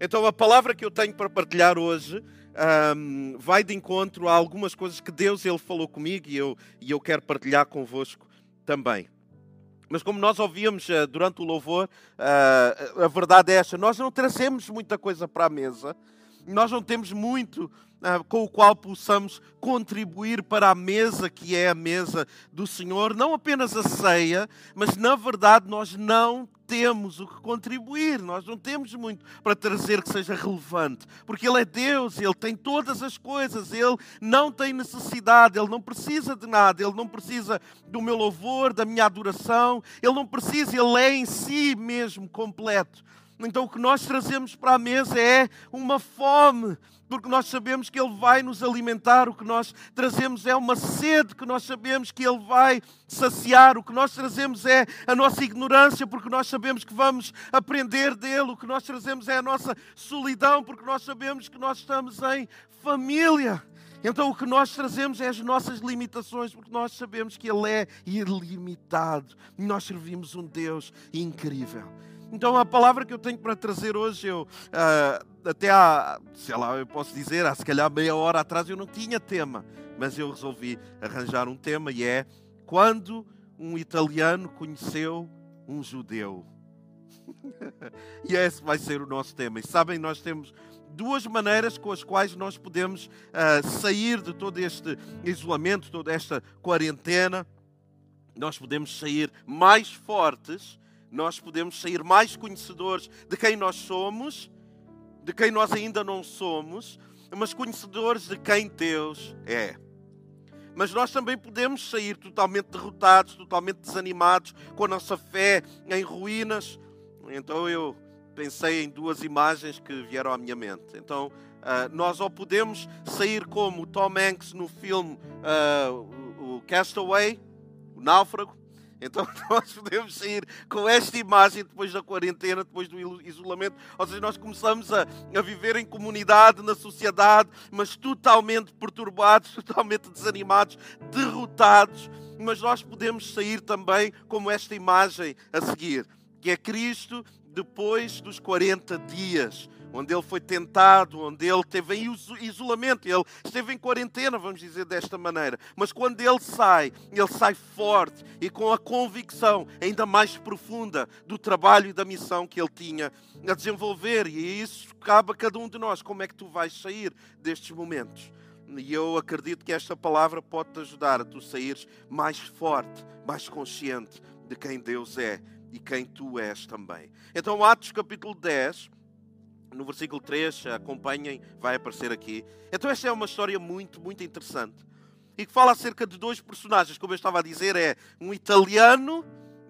Então, a palavra que eu tenho para partilhar hoje um, vai de encontro a algumas coisas que Deus ele falou comigo e eu, e eu quero partilhar convosco também. Mas como nós ouvíamos uh, durante o louvor, uh, a verdade é esta: nós não trazemos muita coisa para a mesa, nós não temos muito ah, com o qual possamos contribuir para a mesa que é a mesa do Senhor, não apenas a ceia, mas na verdade nós não temos o que contribuir, nós não temos muito para trazer que seja relevante, porque Ele é Deus, Ele tem todas as coisas, Ele não tem necessidade, Ele não precisa de nada, Ele não precisa do meu louvor, da minha adoração, Ele não precisa, Ele é em si mesmo completo. Então o que nós trazemos para a mesa é uma fome, porque nós sabemos que Ele vai nos alimentar, o que nós trazemos é uma sede, que nós sabemos que Ele vai saciar, o que nós trazemos é a nossa ignorância, porque nós sabemos que vamos aprender dele, o que nós trazemos é a nossa solidão, porque nós sabemos que nós estamos em família. Então o que nós trazemos é as nossas limitações, porque nós sabemos que Ele é ilimitado. Nós servimos um Deus incrível. Então a palavra que eu tenho para trazer hoje, eu uh, até há, sei lá, eu posso dizer, há se calhar meia hora atrás eu não tinha tema, mas eu resolvi arranjar um tema e é quando um italiano conheceu um judeu. e esse vai ser o nosso tema. E sabem, nós temos duas maneiras com as quais nós podemos uh, sair de todo este isolamento, toda esta quarentena. Nós podemos sair mais fortes nós podemos sair mais conhecedores de quem nós somos, de quem nós ainda não somos, mas conhecedores de quem Deus é. Mas nós também podemos sair totalmente derrotados, totalmente desanimados, com a nossa fé em ruínas. Então eu pensei em duas imagens que vieram à minha mente. Então uh, nós ou podemos sair como Tom Hanks no filme uh, o Castaway, o Náufrago, então nós podemos sair com esta imagem depois da quarentena, depois do isolamento. Ou seja, nós começamos a, a viver em comunidade, na sociedade, mas totalmente perturbados, totalmente desanimados, derrotados. Mas nós podemos sair também como esta imagem a seguir, que é Cristo depois dos 40 dias onde ele foi tentado, onde ele teve em isolamento, ele esteve em quarentena, vamos dizer desta maneira. Mas quando ele sai, ele sai forte e com a convicção ainda mais profunda do trabalho e da missão que ele tinha a desenvolver. E isso cabe a cada um de nós. Como é que tu vais sair destes momentos? E eu acredito que esta palavra pode te ajudar a tu saíres mais forte, mais consciente de quem Deus é e quem tu és também. Então, Atos capítulo 10 no versículo 3, acompanhem, vai aparecer aqui. Então, esta é uma história muito, muito interessante e que fala acerca de dois personagens, como eu estava a dizer, é um italiano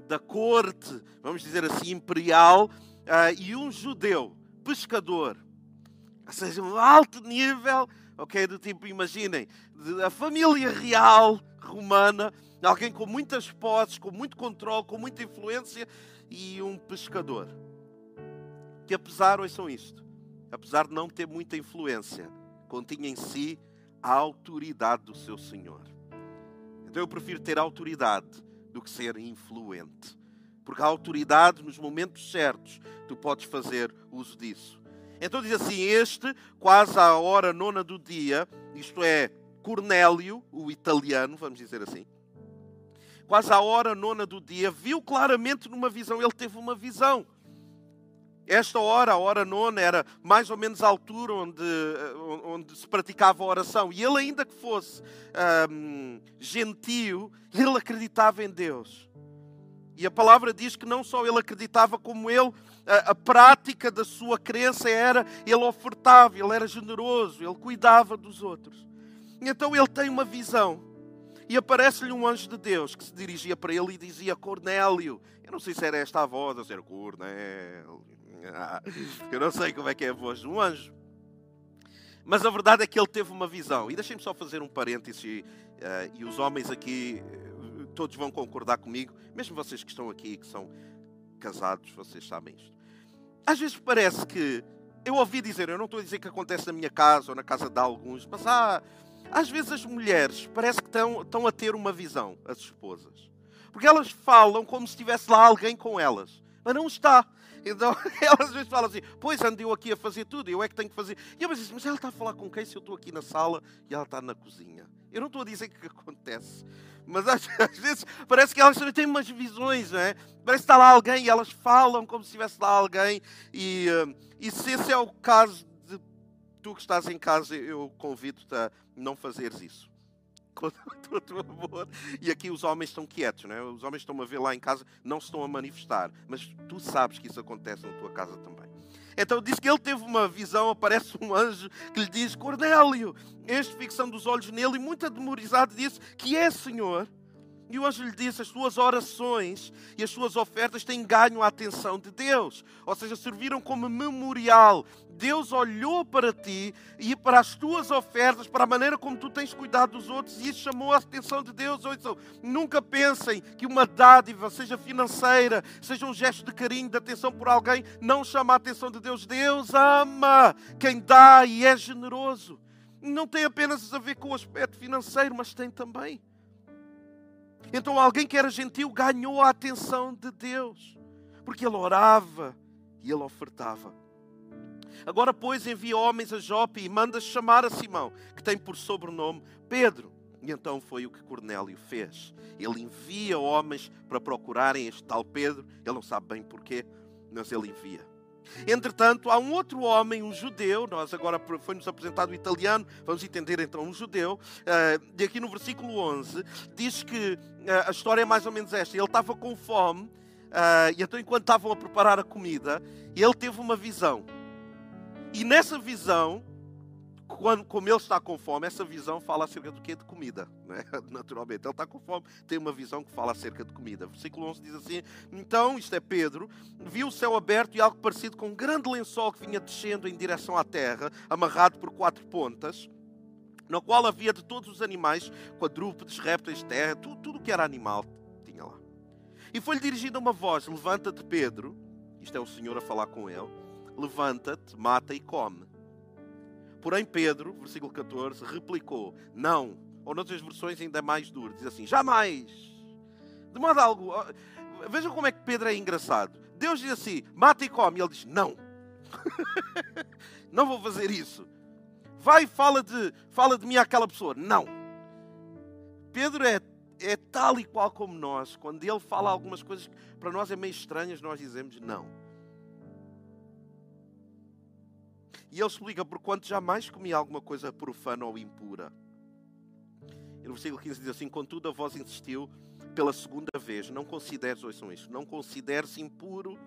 da corte, vamos dizer assim, imperial, uh, e um judeu, pescador. Ou seja, um alto nível, ok? Do tipo, imaginem, a família real romana, alguém com muitas posses, com muito controle, com muita influência, e um pescador que apesar, ouçam isto, apesar de não ter muita influência, continha em si a autoridade do seu Senhor. Então eu prefiro ter autoridade do que ser influente. Porque a autoridade, nos momentos certos, tu podes fazer uso disso. Então diz assim: Este, quase à hora nona do dia, isto é, Cornélio, o italiano, vamos dizer assim, quase à hora nona do dia, viu claramente numa visão, ele teve uma visão esta hora, a hora nona, era mais ou menos a altura onde, eh, onde se praticava a oração. E ele, ainda que fosse um, gentio, ele acreditava em Deus. E a palavra diz que não só ele acreditava, como ele, a, a prática da sua crença era, ele ofertava, ele era generoso, ele cuidava dos outros. Então ele tem uma visão. E aparece-lhe um anjo de Deus que se dirigia para ele e dizia: Cornélio. Eu não sei se era esta a voz, ou se era Cornélio. Eu não sei como é que é a voz de um anjo. Mas a verdade é que ele teve uma visão. E deixem-me só fazer um parêntese. Uh, e os homens aqui, uh, todos vão concordar comigo. Mesmo vocês que estão aqui, que são casados, vocês sabem isto. Às vezes parece que. Eu ouvi dizer, eu não estou a dizer que acontece na minha casa ou na casa de alguns, mas há. Às vezes as mulheres parece que estão, estão a ter uma visão, as esposas. Porque elas falam como se estivesse lá alguém com elas. Mas não está Então, elas às vezes falam assim: Pois ando eu aqui a fazer tudo, eu é que tenho que fazer. E eu disse: Mas ela está a falar com quem se eu estou aqui na sala e ela está na cozinha? Eu não estou a dizer que acontece. Mas às, às, vezes parece que elas também têm umas visões, não é? Parece que está lá alguém e elas falam como se estivesse lá alguém. E, uh, e se esse é o caso de tu que estás em casa, eu convido-te a não fazeres isso amor. E aqui os homens estão quietos, né? os homens estão a ver lá em casa, não se estão a manifestar, mas tu sabes que isso acontece na tua casa também. Então diz que ele teve uma visão, aparece um anjo que lhe diz: Cornélio, este fixando os olhos nele e muito atemorizado disse: Que é, Senhor? E o anjo lhe disse: as suas orações e as suas ofertas têm ganho a atenção de Deus, ou seja, serviram como memorial. Deus olhou para ti e para as tuas ofertas, para a maneira como tu tens cuidado dos outros, e isso chamou a atenção de Deus. Ouçam, nunca pensem que uma dádiva, seja financeira, seja um gesto de carinho, de atenção por alguém, não chama a atenção de Deus. Deus ama quem dá e é generoso. Não tem apenas a ver com o aspecto financeiro, mas tem também então alguém que era gentil ganhou a atenção de Deus, porque ele orava e ele ofertava. Agora, pois, envia homens a Jope e manda chamar a Simão, que tem por sobrenome Pedro. E então foi o que Cornélio fez. Ele envia homens para procurarem este tal Pedro. Ele não sabe bem porquê, mas ele envia. Entretanto, há um outro homem, um judeu, nós agora foi-nos apresentado o italiano, vamos entender então um judeu, uh, e aqui no versículo 11, diz que uh, a história é mais ou menos esta, ele estava com fome, uh, e então enquanto estavam a preparar a comida, ele teve uma visão. E nessa visão, quando, como ele está com fome, essa visão fala acerca do que? De comida, né? naturalmente. Ele está com fome, tem uma visão que fala acerca de comida. Versículo 11 diz assim: Então, isto é Pedro, viu o céu aberto e algo parecido com um grande lençol que vinha descendo em direção à terra, amarrado por quatro pontas, no qual havia de todos os animais, quadrúpedes, répteis, terra, tudo, tudo que era animal tinha lá. E foi-lhe dirigida uma voz: Levanta-te, Pedro. Isto é o Senhor a falar com ele. Levanta-te, mata e come. Porém, Pedro, versículo 14, replicou: Não. Ou noutras versões ainda mais duro, diz assim: Jamais. De modo algo. Vejam como é que Pedro é engraçado. Deus diz assim: Mata e come. E ele diz: Não. não vou fazer isso. Vai e fala de, fala de mim àquela pessoa. Não. Pedro é, é tal e qual como nós. Quando ele fala algumas coisas que para nós é meio estranhas, nós dizemos não. E ele explica por quanto jamais comi alguma coisa profana ou impura. E no versículo 15 diz assim: Contudo, a voz insistiu pela segunda vez: Não consideres, ouçam isto, não consideres impuro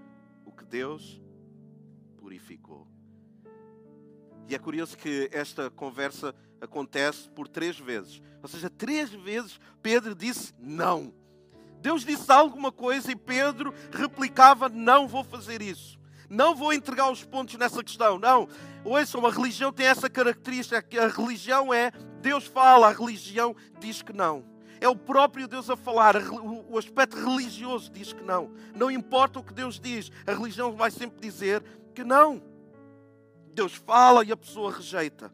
o que Deus purificou. E é curioso que esta conversa acontece por três vezes. Ou seja, três vezes Pedro disse não. Deus disse alguma coisa e Pedro replicava: Não vou fazer isso. Não vou entregar os pontos nessa questão. Não. Ouçam, a religião tem essa característica. Que a religião é, Deus fala, a religião diz que não. É o próprio Deus a falar. O aspecto religioso diz que não. Não importa o que Deus diz, a religião vai sempre dizer que não. Deus fala e a pessoa rejeita.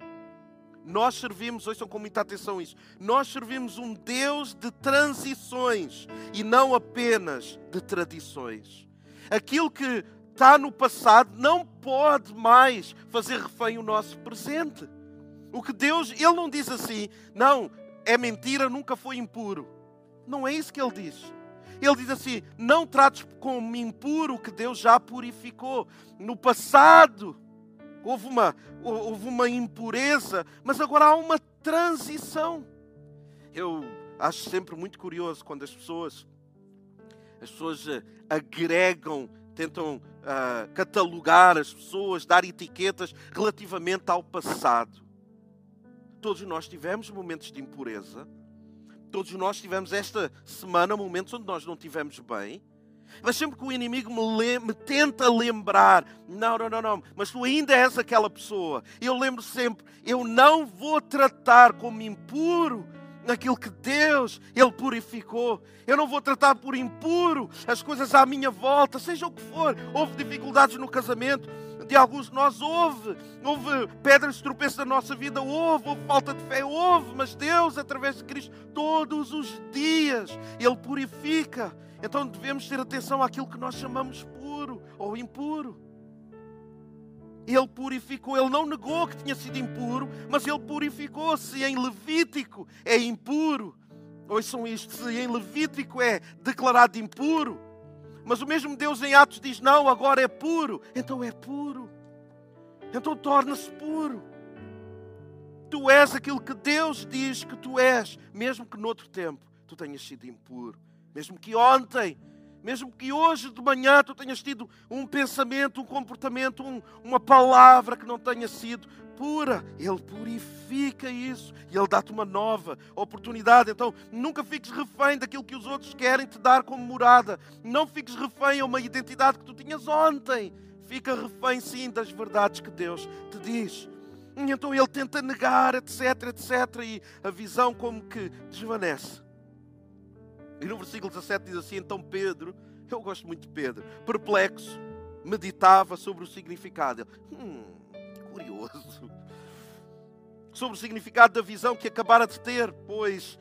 Nós servimos, ouçam com muita atenção isso, nós servimos um Deus de transições e não apenas de tradições. Aquilo que está no passado não pode mais fazer refém o nosso presente. O que Deus, Ele não diz assim, não, é mentira, nunca foi impuro. Não é isso que Ele diz. Ele diz assim: não trates como impuro o que Deus já purificou. No passado houve uma, houve uma impureza, mas agora há uma transição. Eu acho sempre muito curioso quando as pessoas, as pessoas eh, agregam tentam uh, catalogar as pessoas, dar etiquetas relativamente ao passado. Todos nós tivemos momentos de impureza. Todos nós tivemos esta semana momentos onde nós não tivemos bem. Mas sempre que o inimigo me, me, tenta lembrar, não, não, não, não, mas tu ainda és aquela pessoa. Eu lembro sempre, eu não vou tratar como impuro naquilo que Deus, Ele purificou. Eu não vou tratar por impuro as coisas à minha volta, seja o que for. Houve dificuldades no casamento de alguns de nós, houve. Houve pedras de tropeço na nossa vida, houve. Houve falta de fé, houve. Mas Deus, através de Cristo, todos os dias, Ele purifica. Então devemos ter atenção àquilo que nós chamamos puro ou impuro. Ele purificou, ele não negou que tinha sido impuro, mas ele purificou-se. Em Levítico é impuro. Ouçam isto: se em Levítico é declarado impuro, mas o mesmo Deus em Atos diz: não, agora é puro, então é puro. Então torna-se puro. Tu és aquilo que Deus diz que tu és, mesmo que noutro tempo tu tenhas sido impuro, mesmo que ontem mesmo que hoje de manhã tu tenhas tido um pensamento, um comportamento, um, uma palavra que não tenha sido pura, Ele purifica isso e Ele dá-te uma nova oportunidade. Então, nunca fiques refém daquilo que os outros querem te dar como morada. Não fiques refém a uma identidade que tu tinhas ontem. Fica refém, sim, das verdades que Deus te diz. E então ele tenta negar, etc, etc, e a visão como que desvanece. E no versículo 17 diz assim: Então Pedro, eu gosto muito de Pedro, perplexo, meditava sobre o significado. hum, curioso. Sobre o significado da visão que acabara de ter, pois.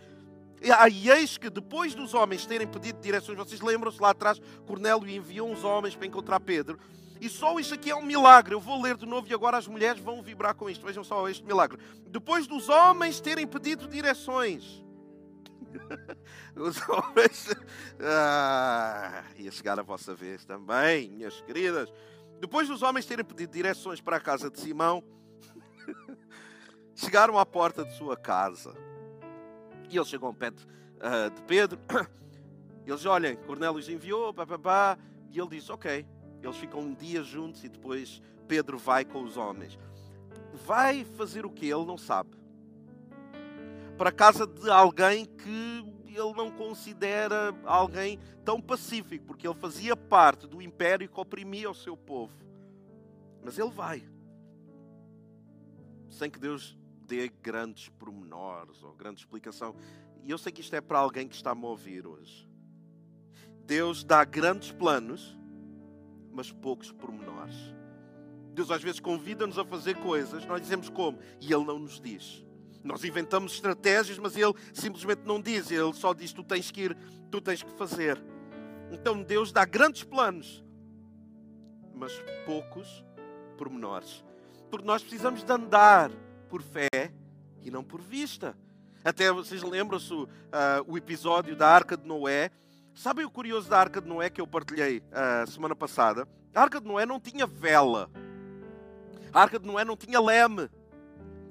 E eis que depois dos homens terem pedido direções, vocês lembram-se lá atrás, Cornélio enviou uns homens para encontrar Pedro. E só isto aqui é um milagre. Eu vou ler de novo e agora as mulheres vão vibrar com isto. Vejam só este milagre. Depois dos homens terem pedido direções, Os homens. Ah, ia chegar a vossa vez também, minhas queridas. Depois dos homens terem pedido direções para a casa de Simão, chegaram à porta de sua casa. E eles chegam perto uh, de Pedro. Eles olhem, Cornélio os enviou, pá, pá, pá, e ele diz: Ok. Eles ficam um dia juntos e depois Pedro vai com os homens. Vai fazer o que ele não sabe para casa de alguém que ele não considera alguém tão pacífico, porque ele fazia parte do império que oprimia o seu povo. Mas ele vai, sem que Deus dê grandes pormenores ou grande explicação. E eu sei que isto é para alguém que está a ouvir hoje. Deus dá grandes planos, mas poucos pormenores. Deus às vezes convida-nos a fazer coisas, nós dizemos como, e Ele não nos diz. Nós inventamos estratégias, mas ele simplesmente não diz, ele só diz: tu tens que ir, tu tens que fazer. Então Deus dá grandes planos, mas poucos pormenores. Porque nós precisamos de andar por fé e não por vista. Até vocês lembram-se uh, o episódio da Arca de Noé. Sabem o curioso da Arca de Noé que eu partilhei a uh, semana passada? A Arca de Noé não tinha vela. A Arca de Noé não tinha leme.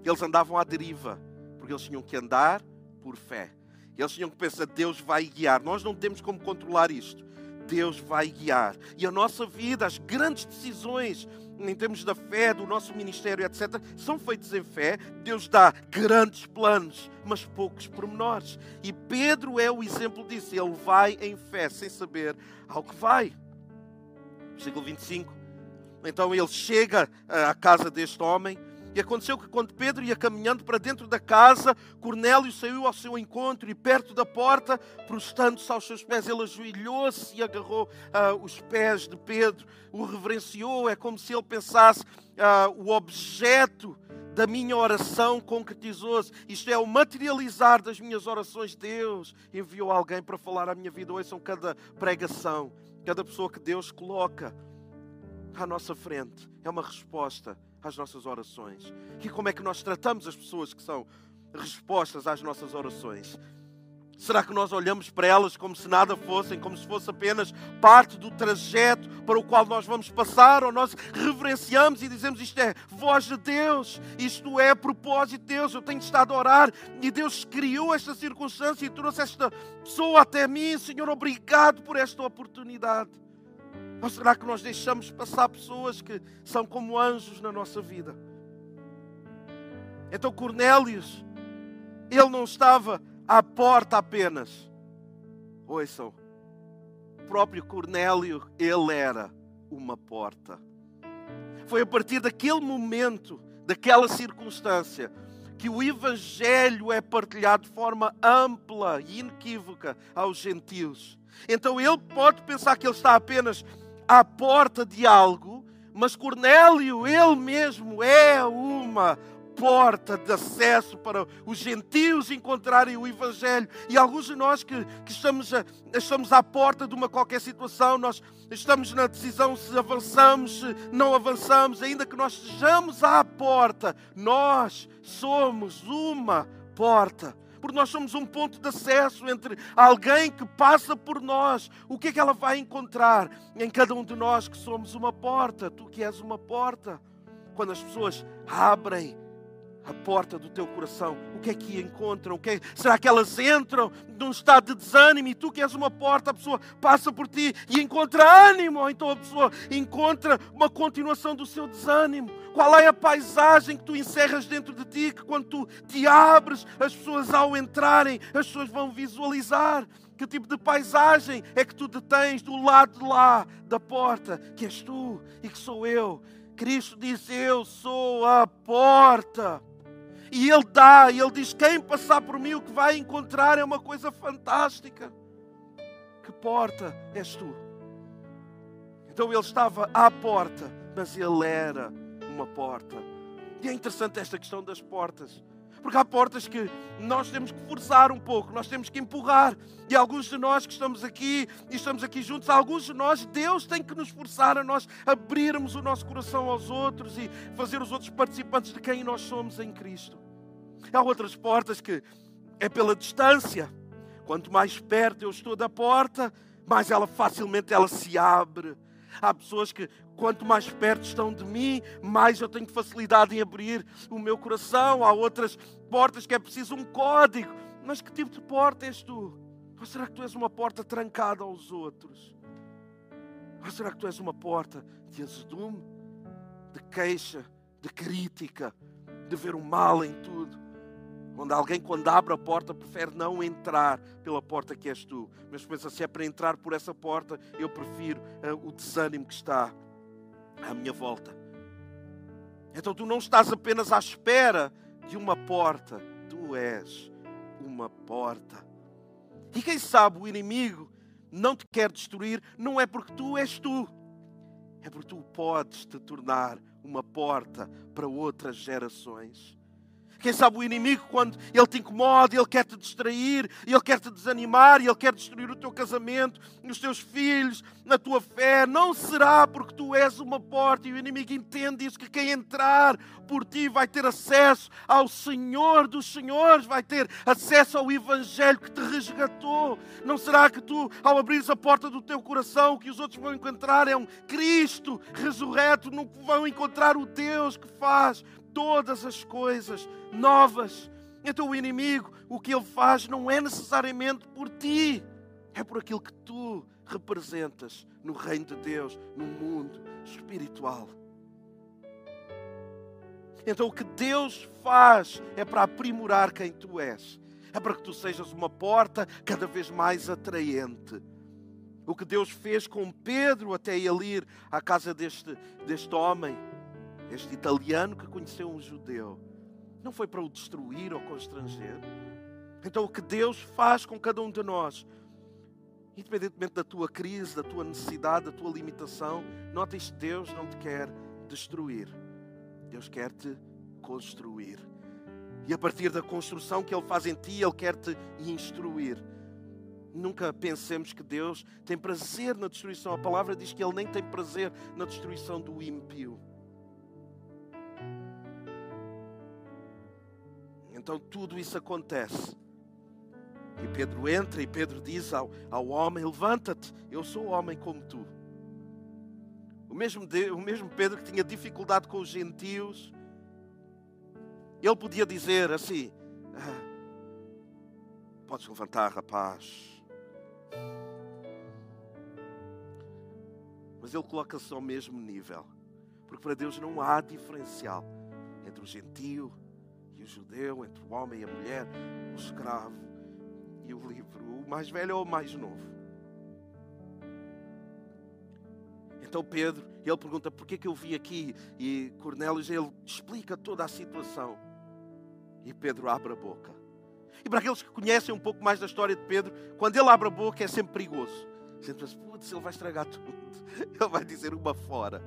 Eles andavam à deriva, porque eles tinham que andar por fé. Eles tinham que pensar, Deus vai guiar. Nós não temos como controlar isto. Deus vai guiar. E a nossa vida, as grandes decisões em termos da fé, do nosso ministério, etc., são feitas em fé. Deus dá grandes planos, mas poucos pormenores. E Pedro é o exemplo disso. Ele vai em fé, sem saber ao que vai. Versículo 25. Então ele chega à casa deste homem e aconteceu que quando Pedro ia caminhando para dentro da casa, Cornélio saiu ao seu encontro e perto da porta, prostando-se aos seus pés, ele ajoelhou-se e agarrou uh, os pés de Pedro, o reverenciou. É como se ele pensasse: uh, o objeto da minha oração concretizou-se. Isto é o materializar das minhas orações. Deus enviou alguém para falar à minha vida. Ouçam cada pregação, cada pessoa que Deus coloca à nossa frente. É uma resposta às nossas orações. E como é que nós tratamos as pessoas que são respostas às nossas orações? Será que nós olhamos para elas como se nada fossem, como se fosse apenas parte do trajeto para o qual nós vamos passar? Ou nós reverenciamos e dizemos isto é voz de Deus, isto é propósito de Deus, eu tenho estado a orar e Deus criou esta circunstância e trouxe esta pessoa até mim. Senhor, obrigado por esta oportunidade. Ou será que nós deixamos passar pessoas que são como anjos na nossa vida? Então Cornélios, ele não estava à porta apenas. Ouçam, o próprio Cornélio, ele era uma porta. Foi a partir daquele momento, daquela circunstância, que o Evangelho é partilhado de forma ampla e inequívoca aos gentios. Então ele pode pensar que ele está apenas à porta de algo, mas Cornélio, ele mesmo, é uma porta de acesso para os gentios encontrarem o Evangelho. E alguns de nós que, que estamos, a, estamos à porta de uma qualquer situação, nós estamos na decisão se avançamos, se não avançamos, ainda que nós estejamos à porta, nós somos uma porta porque nós somos um ponto de acesso entre alguém que passa por nós. O que é que ela vai encontrar em cada um de nós que somos uma porta? Tu que és uma porta. Quando as pessoas abrem a porta do teu coração, o que é que encontram? Que é... Será que elas entram num estado de desânimo e tu que és uma porta, a pessoa passa por ti e encontra ânimo, ou então a pessoa encontra uma continuação do seu desânimo? Qual é a paisagem que tu encerras dentro de ti que quando tu te abres, as pessoas ao entrarem, as pessoas vão visualizar? Que tipo de paisagem é que tu detens do lado de lá da porta, que és tu e que sou eu? Cristo disse: Eu sou a porta. E Ele dá, e Ele diz: quem passar por mim, o que vai encontrar é uma coisa fantástica. Que porta és tu? Então Ele estava à porta, mas Ele era uma porta. E é interessante esta questão das portas. Porque há portas que nós temos que forçar um pouco, nós temos que empurrar. E alguns de nós que estamos aqui e estamos aqui juntos, alguns de nós, Deus tem que nos forçar a nós abrirmos o nosso coração aos outros e fazer os outros participantes de quem nós somos em Cristo. Há outras portas que é pela distância. Quanto mais perto eu estou da porta, mais ela facilmente ela se abre. Há pessoas que, quanto mais perto estão de mim, mais eu tenho facilidade em abrir o meu coração. Há outras portas que é preciso um código. Mas que tipo de porta és tu? Ou será que tu és uma porta trancada aos outros? Ou será que tu és uma porta de azedume, de queixa, de crítica, de ver o mal em tudo? Onde alguém, quando abre a porta, prefere não entrar pela porta que és tu. Mas pensa, se é para entrar por essa porta, eu prefiro uh, o desânimo que está à minha volta. Então tu não estás apenas à espera de uma porta, tu és uma porta. E quem sabe o inimigo não te quer destruir, não é porque tu és tu, é porque tu podes te tornar uma porta para outras gerações. Quem sabe o inimigo, quando ele te incomoda, ele quer te distrair, ele quer te desanimar, ele quer destruir o teu casamento, os teus filhos, na tua fé, não será porque tu és uma porta e o inimigo entende isso, que quem entrar por ti vai ter acesso ao Senhor dos Senhores, vai ter acesso ao Evangelho que te resgatou. Não será que tu, ao abrires a porta do teu coração, que os outros vão encontrar é um Cristo ressurreto, não vão encontrar o Deus que faz todas as coisas novas. Então o inimigo, o que ele faz não é necessariamente por ti, é por aquilo que tu representas no reino de Deus, no mundo espiritual. Então o que Deus faz é para aprimorar quem tu és, é para que tu sejas uma porta cada vez mais atraente. O que Deus fez com Pedro até ele ir à casa deste, deste homem este italiano que conheceu um judeu, não foi para o destruir ou constranger. Então, o que Deus faz com cada um de nós, independentemente da tua crise, da tua necessidade, da tua limitação, nota isto: Deus não te quer destruir, Deus quer te construir. E a partir da construção que Ele faz em ti, Ele quer te instruir. Nunca pensemos que Deus tem prazer na destruição. A palavra diz que Ele nem tem prazer na destruição do ímpio. Então tudo isso acontece. E Pedro entra e Pedro diz ao, ao homem: Levanta-te, eu sou homem como tu. O mesmo, o mesmo Pedro que tinha dificuldade com os gentios, ele podia dizer assim: ah, Podes levantar, rapaz. Mas ele coloca-se ao mesmo nível, porque para Deus não há diferencial entre o gentio o judeu, entre o homem e a mulher, o escravo e o livre, o mais velho ou o mais novo. Então Pedro, ele pergunta por que, que eu vim aqui e Cornélio, ele explica toda a situação. E Pedro abre a boca. E para aqueles que conhecem um pouco mais da história de Pedro, quando ele abre a boca é sempre perigoso. Sempre pensa, putz, ele vai estragar tudo. Ele vai dizer uma fora.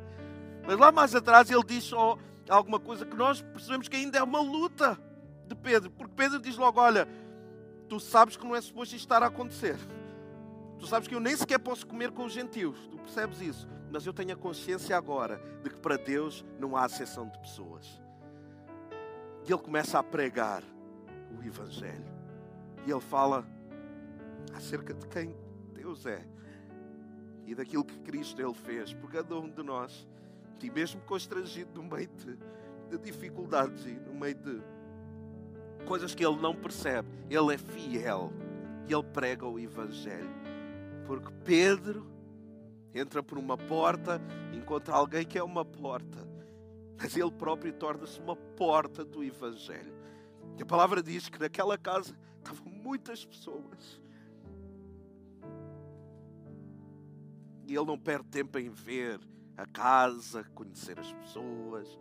Mas lá mais atrás ele diz só alguma coisa que nós percebemos que ainda é uma luta de Pedro, porque Pedro diz logo: Olha, tu sabes que não é suposto isto estar a acontecer. Tu sabes que eu nem sequer posso comer com os gentios, tu percebes isso? Mas eu tenho a consciência agora de que para Deus não há exceção de pessoas. E ele começa a pregar o Evangelho. E ele fala acerca de quem Deus é e daquilo que Cristo ele fez por cada um de nós. E mesmo constrangido no meio de, de dificuldades e no meio de coisas que ele não percebe, ele é fiel e ele prega o Evangelho. Porque Pedro entra por uma porta, encontra alguém que é uma porta, mas ele próprio torna-se uma porta do Evangelho. E a palavra diz que naquela casa estavam muitas pessoas. E ele não perde tempo em ver a casa, conhecer as pessoas.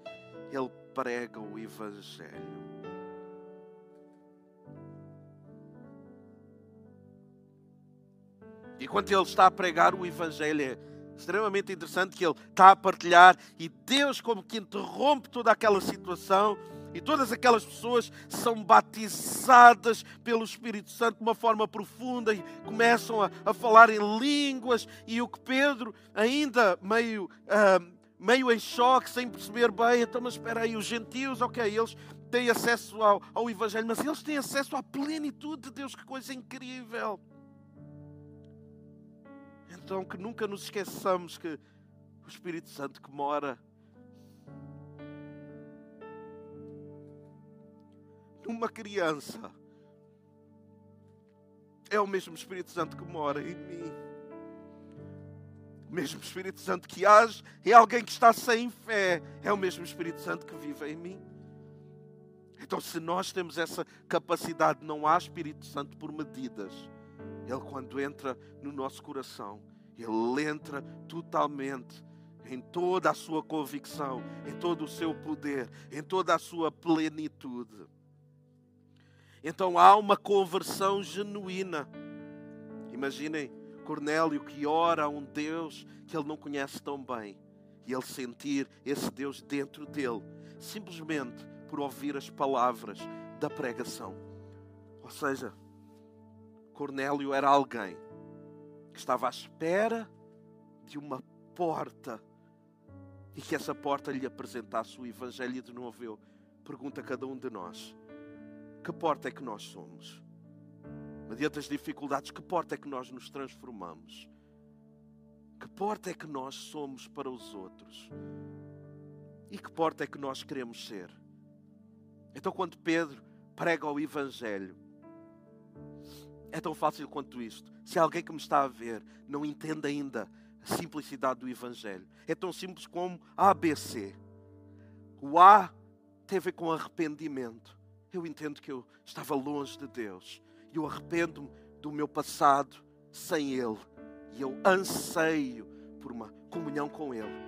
Ele prega o Evangelho. E quando ele está a pregar o Evangelho, é extremamente interessante que ele está a partilhar e Deus, como que interrompe toda aquela situação e todas aquelas pessoas são batizadas pelo Espírito Santo de uma forma profunda e começam a, a falar em línguas. E o que Pedro, ainda meio, uh, meio em choque, sem perceber bem, então, mas espera aí, os gentios, ok, eles têm acesso ao, ao Evangelho, mas eles têm acesso à plenitude de Deus, que coisa incrível. Então, que nunca nos esqueçamos que o Espírito Santo que mora numa criança é o mesmo Espírito Santo que mora em mim. O mesmo Espírito Santo que age é alguém que está sem fé. É o mesmo Espírito Santo que vive em mim. Então, se nós temos essa capacidade, não há Espírito Santo por medidas. Ele, quando entra no nosso coração, ele entra totalmente em toda a sua convicção, em todo o seu poder, em toda a sua plenitude. Então há uma conversão genuína. Imaginem Cornélio que ora a um Deus que ele não conhece tão bem e ele sentir esse Deus dentro dele, simplesmente por ouvir as palavras da pregação. Ou seja, Cornélio era alguém que estava à espera de uma porta e que essa porta lhe apresentasse o Evangelho de novo eu pergunto a cada um de nós: que porta é que nós somos? Mediante as dificuldades, que porta é que nós nos transformamos? Que porta é que nós somos para os outros? E que porta é que nós queremos ser? Então, quando Pedro prega o Evangelho, é tão fácil quanto isto. Se alguém que me está a ver não entende ainda a simplicidade do Evangelho, é tão simples como ABC. O A tem a ver com arrependimento. Eu entendo que eu estava longe de Deus. E eu arrependo-me do meu passado sem Ele. E eu anseio por uma comunhão com Ele.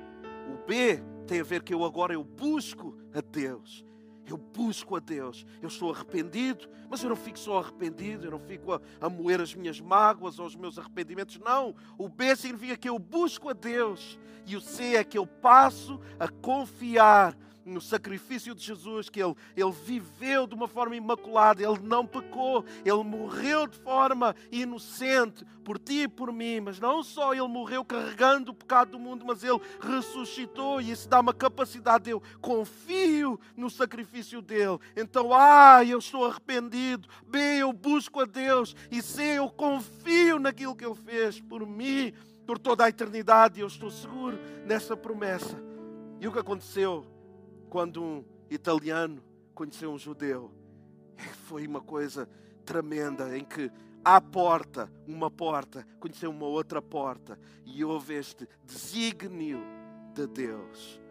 O B tem a ver que eu agora eu busco a Deus. Eu busco a Deus. Eu estou arrependido, mas eu não fico só arrependido, eu não fico a, a moer as minhas mágoas ou os meus arrependimentos. Não. O B significa que eu busco a Deus. E o C é que eu passo a confiar no sacrifício de Jesus, que ele, ele viveu de uma forma imaculada, ele não pecou, ele morreu de forma inocente por ti e por mim, mas não só ele morreu carregando o pecado do mundo, mas ele ressuscitou e isso dá uma capacidade. Eu confio no sacrifício dele, então, A, eu estou arrependido, B, eu busco a Deus, e C, eu confio naquilo que ele fez por mim por toda a eternidade, eu estou seguro nessa promessa. E o que aconteceu? Quando um italiano conheceu um judeu. Foi uma coisa tremenda em que à porta, uma porta, conheceu uma outra porta e houve este desígnio de Deus.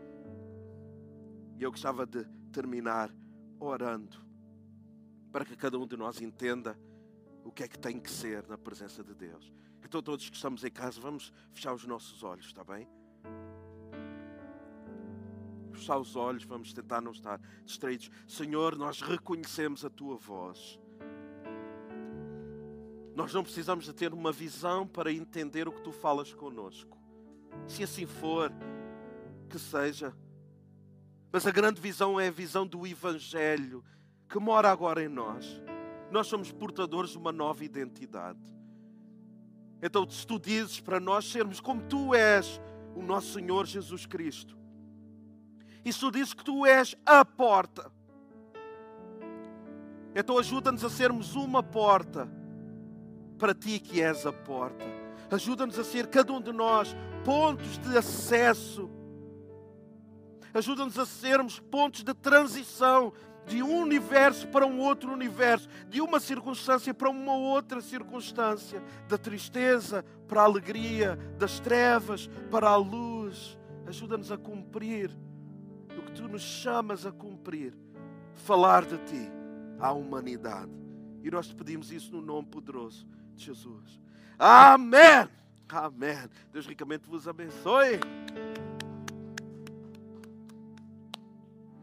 E eu gostava de terminar orando para que cada um de nós entenda o que é que tem que ser na presença de Deus. Então, todos que estamos em casa, vamos fechar os nossos olhos, está bem? Fechar os olhos, vamos tentar não estar distraídos. Senhor, nós reconhecemos a tua voz. Nós não precisamos de ter uma visão para entender o que tu falas conosco. Se assim for, que seja. Mas a grande visão é a visão do Evangelho que mora agora em nós. Nós somos portadores de uma nova identidade. Então, se tu dizes para nós sermos como tu és, o nosso Senhor Jesus Cristo, tu dizes que tu és a porta, então ajuda-nos a sermos uma porta para ti que és a porta. Ajuda-nos a ser cada um de nós pontos de acesso. Ajuda-nos a sermos pontos de transição de um universo para um outro universo, de uma circunstância para uma outra circunstância, da tristeza para a alegria, das trevas para a luz. Ajuda-nos a cumprir que tu nos chamas a cumprir, falar de ti à humanidade. E nós te pedimos isso no nome poderoso de Jesus. Amém. Amém. Deus ricamente vos abençoe.